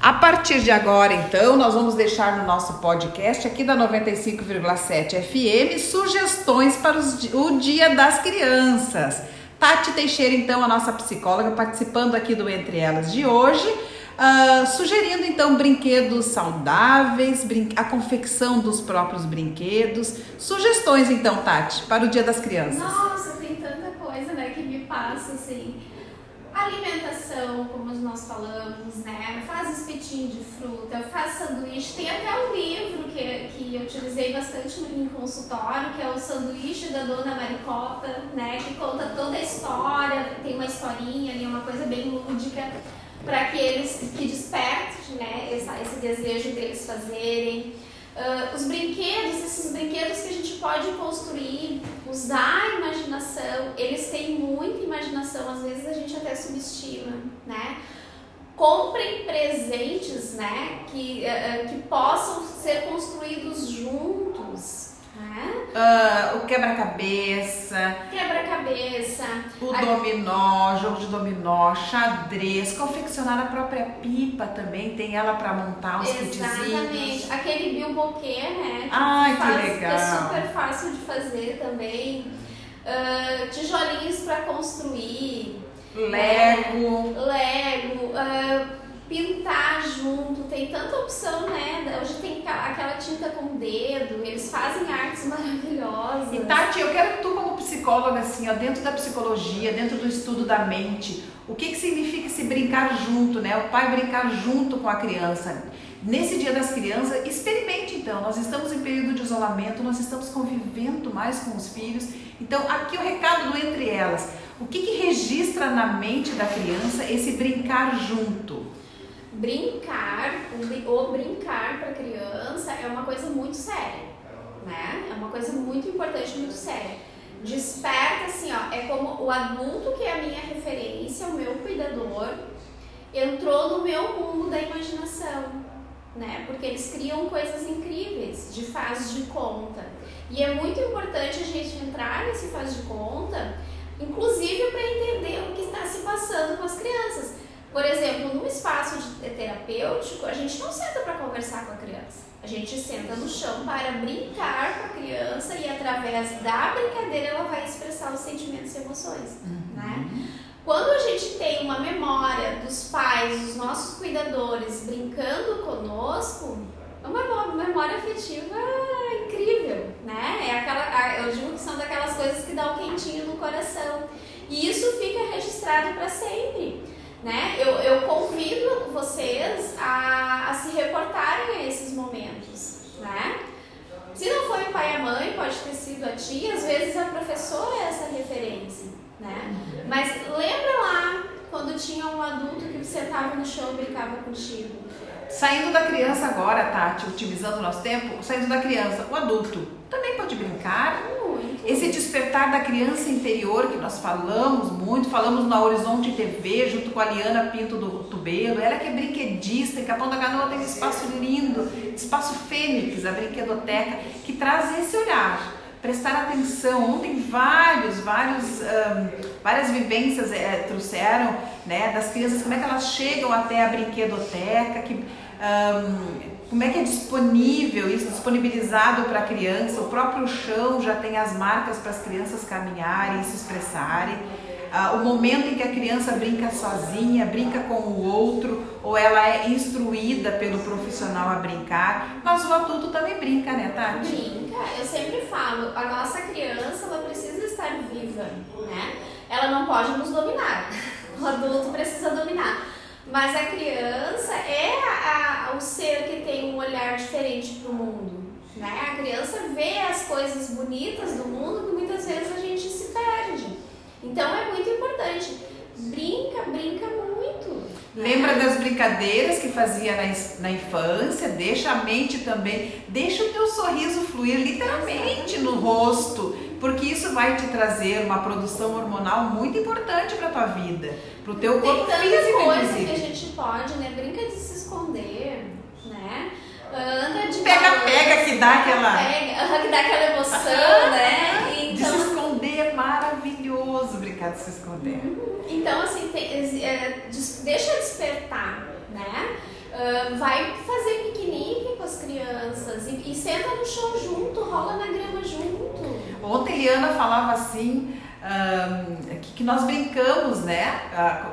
A partir de agora, então, nós vamos deixar no nosso podcast aqui da 95,7 FM sugestões para os, o Dia das Crianças. Tati Teixeira, então, a nossa psicóloga, participando aqui do Entre Elas de hoje, uh, sugerindo então brinquedos saudáveis, brin a confecção dos próprios brinquedos. Sugestões, então, Tati, para o Dia das Crianças. Nossa, tem tanta coisa né, que me passa assim. Alimentação, como nós falamos, né? Faz espetinho de fruta, faz sanduíche. Tem até um livro que, que eu utilizei bastante no consultório, que é o Sanduíche da Dona Maricota, né? Que conta toda a história, tem uma historinha ali, uma coisa bem lúdica, para que eles que desperte né, esse, esse desejo deles fazerem. Uh, os brinquedos, esses brinquedos que a gente pode construir, usar a imaginação, eles têm muita imaginação, às vezes a gente até subestima, né? Comprem presentes, né, que, uh, que possam ser construídos juntos, Uh, o quebra-cabeça. Quebra-cabeça. O a... dominó, jogo de dominó, xadrez, confeccionar a própria pipa também, tem ela para montar os Exatamente. Aquele bilboquê, né? Que Ai, faz, que legal. Que é super fácil de fazer também. Uh, tijolinhos para construir. Lego. Né? Lego. Uh, pintar junto, tem tanta opção, né? Hoje tem aquela tinta com dedo, eles fazem artes maravilhosas. E Tati, eu quero que tu como psicóloga, assim, ó, dentro da psicologia, dentro do estudo da mente, o que, que significa esse brincar junto, né? O pai brincar junto com a criança. Nesse dia das crianças, experimente então. Nós estamos em período de isolamento, nós estamos convivendo mais com os filhos. Então, aqui o recado do entre elas. O que, que registra na mente da criança esse brincar junto? Brincar, ou brincar para criança é uma coisa muito séria, né? É uma coisa muito importante, muito séria. Desperta assim, ó, é como o adulto que é a minha referência, o meu cuidador, entrou no meu mundo da imaginação, né? Porque eles criam coisas incríveis de faz de conta. E é muito importante a gente entrar nesse faz de conta, inclusive para entender o que está se passando com as crianças. Por exemplo, num espaço de terapêutico, a gente não senta para conversar com a criança. A gente senta no chão para brincar com a criança e através da brincadeira ela vai expressar os sentimentos e emoções, uhum. né? Quando a gente tem uma memória dos pais, dos nossos cuidadores brincando conosco, é uma memória afetiva incrível, né? É aquela, eu digo que são daquelas coisas que dão um quentinho no coração. E isso fica registrado para sempre né? Eu, eu convido vocês a, a se reportarem a esses momentos, né? Se não foi o pai e a mãe, pode ter sido a tia, às vezes a professora é essa referência, né? Mas lembra lá quando tinha um adulto que sentava no chão e brincava contigo. Saindo da criança agora, Tati, otimizando o nosso tempo, saindo da criança, o adulto também pode brincar, esse despertar da criança interior que nós falamos muito, falamos na Horizonte TV junto com a Liana Pinto do Tubelo, ela que é brinquedista, em Capão da Canoa tem um espaço lindo, espaço Fênix, a brinquedoteca, que traz esse olhar, prestar atenção. Ontem vários, vários, um, várias vivências é, trouxeram né, das crianças, como é que elas chegam até a brinquedoteca, que um, como é que é disponível isso, disponibilizado para a criança? O próprio chão já tem as marcas para as crianças caminharem, se expressarem. Ah, o momento em que a criança brinca sozinha, brinca com o outro, ou ela é instruída pelo profissional a brincar. Mas o adulto também brinca, né, Tati? Brinca. Eu sempre falo, a nossa criança ela precisa estar viva, né? Ela não pode nos dominar. O adulto precisa dominar. Mas a criança é a, a, o ser que tem um olhar diferente para o mundo. Né? A criança vê as coisas bonitas do mundo que muitas vezes a gente se perde. Então é muito importante. Brinca, brinca muito. Lembra das brincadeiras que fazia na, na infância? Deixa a mente também, deixa o teu sorriso fluir literalmente no rosto porque isso vai te trazer uma produção hormonal muito importante para tua vida, para o teu corpo Tem tanta físico, coisa inclusive. que a gente pode, né? Brinca de se esconder, né? Anda de pega, pega que dá aquela pega, que dá aquela emoção, né? Então, de se então esconder é de se esconder. Então assim, tem, é, deixa despertar, né? Uh, Uh, vai fazer piquenique com as crianças e, e senta no chão junto, rola na grama junto. Ontem Liana falava assim. Um, que, que, nós brincamos, né,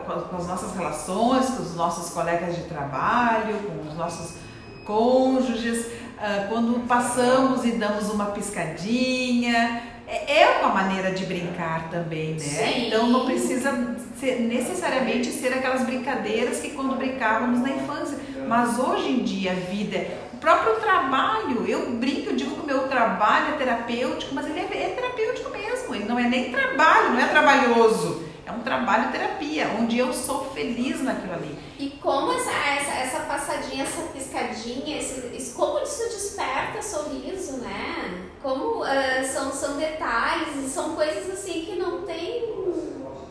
com, com as nossas relações, com os nossos colegas de trabalho, com os nossos cônjuges, uh, quando passamos e damos uma piscadinha, é, é uma maneira de brincar também, né? Sim. Então não precisa ser, necessariamente ser aquelas brincadeiras que quando brincávamos na infância. Mas hoje em dia a vida, o próprio trabalho, eu brinco, eu digo que o meu trabalho é terapêutico, mas ele é, é terapêutico mesmo. Ele não é nem trabalho, não é trabalhoso. É um trabalho terapia, onde eu sou feliz naquilo ali. E como essa, essa, essa piscadinha, esse, como isso desperta sorriso, né? Como uh, são, são detalhes são coisas assim que não tem.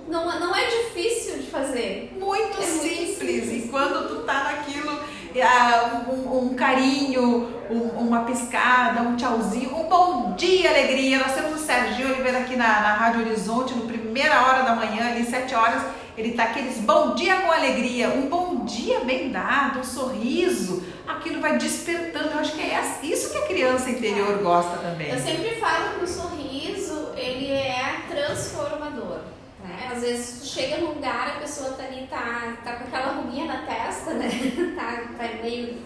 Não, não é difícil de fazer. Muito, é simples. muito simples. E quando tu tá naquilo, uh, um, um, carinho, um, uma piscada, um tchauzinho, um bom dia, alegria. Nós temos o Sérgio Oliveira aqui na, na Rádio Horizonte, no primeira hora da manhã, ali, sete horas. Ele tá aqueles bom dia com alegria, um bom dia bem dado, um sorriso aquilo vai despertando. Eu acho que é isso que a criança interior gosta também. Eu sempre falo que o sorriso, ele é transformador. Né? Às vezes tu chega num lugar, a pessoa tá ali, tá, tá com aquela ruguinha na testa, né? tá, tá meio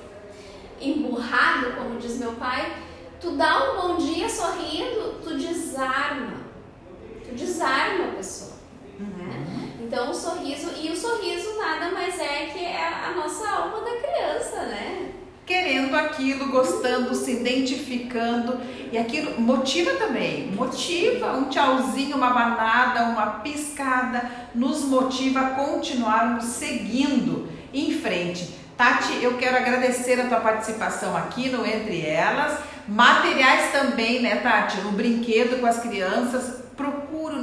emburrado, como diz meu pai. Tu dá um bom dia sorrindo, tu desarma. Tu desarma a pessoa. Então o sorriso, e o sorriso nada mais é que é a nossa alma da criança, né? querendo aquilo, gostando, se identificando. E aquilo motiva também, motiva um tchauzinho, uma banada, uma piscada, nos motiva a continuarmos seguindo em frente. Tati, eu quero agradecer a tua participação aqui no Entre Elas. Materiais também, né, Tati? O brinquedo com as crianças. Procuro,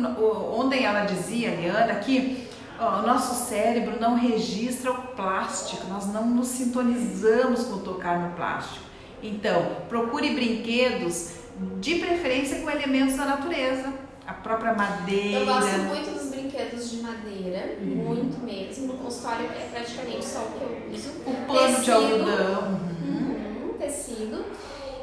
ontem ela dizia, Liana, que o nosso cérebro não registra o plástico, nós não nos sintonizamos com tocar no plástico. Então, procure brinquedos de preferência com elementos da natureza, a própria madeira. Eu gosto muito dos brinquedos de madeira, uhum. muito mesmo. No consultório é praticamente só o que eu uso. O pano tecido, de algodão. Uhum. tecido.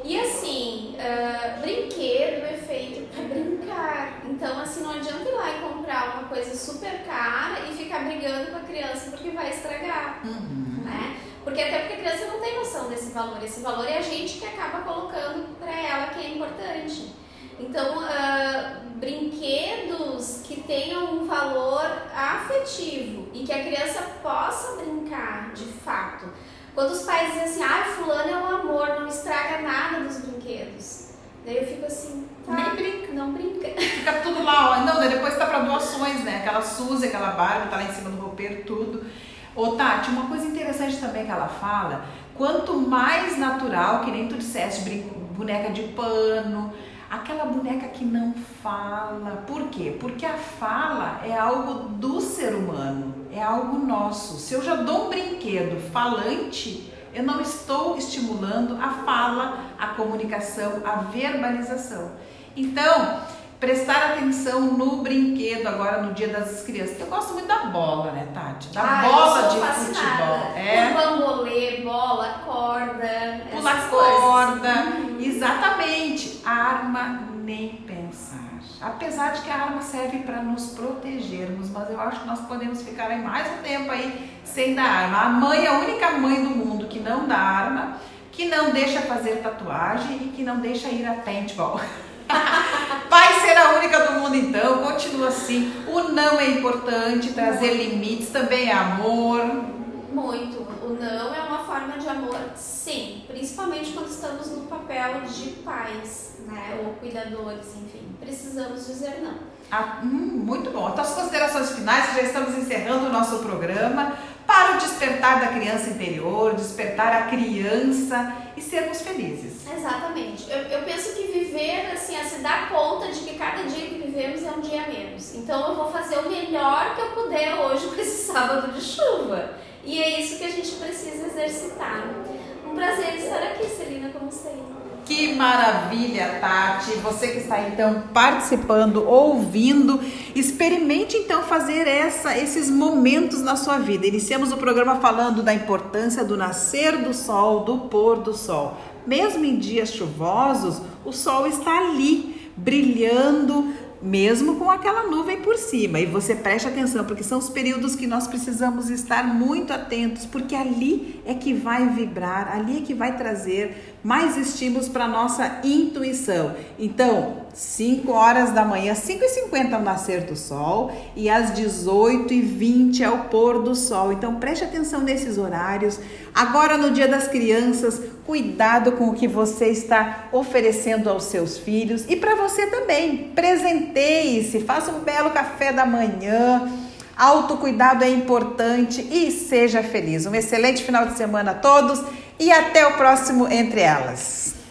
E assim, uh, brinquedo é feito para brincar. Então, assim, não adianta ir lá e comprar uma coisa super cara e ficar brigando com a criança porque vai estragar. Uhum. Né? Porque até porque a criança não tem noção desse valor. Esse valor é a gente que acaba colocando para ela que é importante. Então, uh, brinquedos que tenham um valor afetivo e que a criança possa brincar de fato. Quando os pais dizem assim, ah, fulano é um amor, não estraga nada dos brinquedos. Daí eu fico assim, tá, Nem brinca. Não brinca. Fica tudo lá, ó. Não, daí depois tá para doações, né? Aquela Suzy, aquela Barbie, tá lá em cima do roupeiro, tudo. Ô Tati, uma coisa interessante também que ela fala, quanto mais natural, que nem tu disseste, boneca de pano, aquela boneca que não fala. Por quê? Porque a fala é algo do ser humano, é algo nosso. Se eu já dou um brinquedo falante, eu não estou estimulando a fala, a comunicação, a verbalização. Então, prestar atenção no brinquedo agora no Dia das Crianças. Eu gosto muito da bola, né, Tati? Da ah, bola de fascinada. futebol. É. O bambolê, bola, corda. Pula corda. Uhum. Exatamente. Arma nem pensar. Apesar de que a arma serve para nos protegermos, mas eu acho que nós podemos ficar aí mais um tempo aí sem dar arma. A mãe é a única mãe do mundo que não dá arma, que não deixa fazer tatuagem e que não deixa ir a paintball. Vai ser a única do mundo então, continua assim. O não é importante, trazer limites também é amor. Muito. O não é uma forma de amor, sim. Principalmente quando estamos no papel de pais, né? Ou cuidadores, enfim. Precisamos dizer não. Ah, hum, muito bom. Então, as considerações finais, já estamos encerrando o nosso programa para o despertar da criança interior, despertar a criança e sermos felizes. Exatamente. Eu, eu penso que viver, assim, a se dar conta de que cada dia que vivemos é um dia menos. Então eu vou fazer o melhor que eu puder hoje com esse sábado de chuva. E é isso que a gente precisa exercitar. Um prazer estar aqui, Celina, como sempre. Que maravilha, Tati! Você que está então participando, ouvindo, experimente então fazer essa, esses momentos na sua vida. Iniciamos o programa falando da importância do nascer do sol, do pôr do sol. Mesmo em dias chuvosos, o sol está ali, brilhando, mesmo com aquela nuvem por cima. E você preste atenção, porque são os períodos que nós precisamos estar muito atentos, porque ali é que vai vibrar, ali é que vai trazer mais estímulos para nossa intuição. Então, 5 horas da manhã, 5 e 50 ao nascer do sol e às 18 e 20 ao pôr do sol. Então preste atenção nesses horários. Agora no Dia das Crianças, cuidado com o que você está oferecendo aos seus filhos e para você também. Presenteie-se, faça um belo café da manhã. Autocuidado é importante e seja feliz. Um excelente final de semana a todos e até o próximo Entre Elas.